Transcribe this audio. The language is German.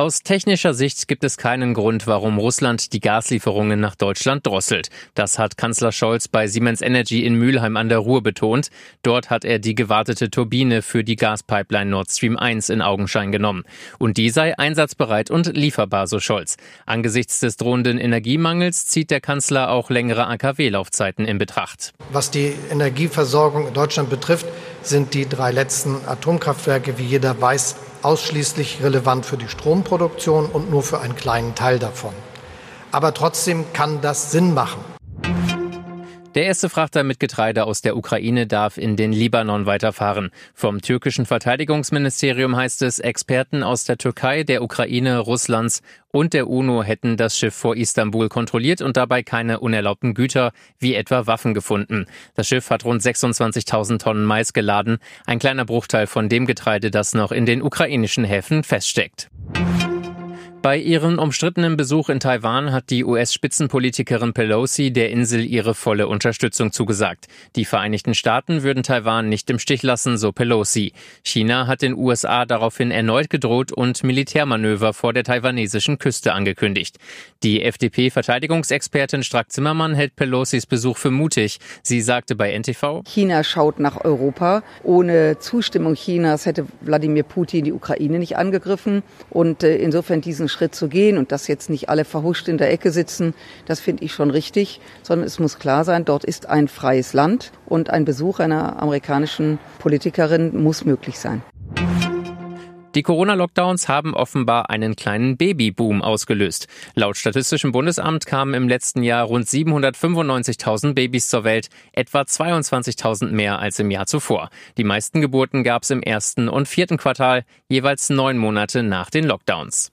Aus technischer Sicht gibt es keinen Grund, warum Russland die Gaslieferungen nach Deutschland drosselt. Das hat Kanzler Scholz bei Siemens Energy in Mülheim an der Ruhr betont. Dort hat er die gewartete Turbine für die Gaspipeline Nord Stream 1 in Augenschein genommen. Und die sei einsatzbereit und lieferbar, so Scholz. Angesichts des drohenden Energiemangels zieht der Kanzler auch längere AKW-Laufzeiten in Betracht. Was die Energieversorgung in Deutschland betrifft, sind die drei letzten Atomkraftwerke, wie jeder weiß, ausschließlich relevant für die Stromproduktion und nur für einen kleinen Teil davon. Aber trotzdem kann das Sinn machen. Der erste Frachter mit Getreide aus der Ukraine darf in den Libanon weiterfahren. Vom türkischen Verteidigungsministerium heißt es, Experten aus der Türkei, der Ukraine, Russlands und der UNO hätten das Schiff vor Istanbul kontrolliert und dabei keine unerlaubten Güter wie etwa Waffen gefunden. Das Schiff hat rund 26.000 Tonnen Mais geladen, ein kleiner Bruchteil von dem Getreide, das noch in den ukrainischen Häfen feststeckt. Bei ihrem umstrittenen Besuch in Taiwan hat die US-Spitzenpolitikerin Pelosi der Insel ihre volle Unterstützung zugesagt. Die Vereinigten Staaten würden Taiwan nicht im Stich lassen, so Pelosi. China hat den USA daraufhin erneut gedroht und Militärmanöver vor der taiwanesischen Küste angekündigt. Die FDP-Verteidigungsexpertin Strack-Zimmermann hält Pelosis Besuch für mutig. Sie sagte bei NTV, China schaut nach Europa. Ohne Zustimmung Chinas hätte Wladimir Putin die Ukraine nicht angegriffen. Und äh, insofern diesen Schritt zu gehen und dass jetzt nicht alle verhuscht in der Ecke sitzen, das finde ich schon richtig, sondern es muss klar sein, dort ist ein freies Land und ein Besuch einer amerikanischen Politikerin muss möglich sein. Die Corona-Lockdowns haben offenbar einen kleinen Babyboom ausgelöst. Laut Statistischem Bundesamt kamen im letzten Jahr rund 795.000 Babys zur Welt, etwa 22.000 mehr als im Jahr zuvor. Die meisten Geburten gab es im ersten und vierten Quartal, jeweils neun Monate nach den Lockdowns.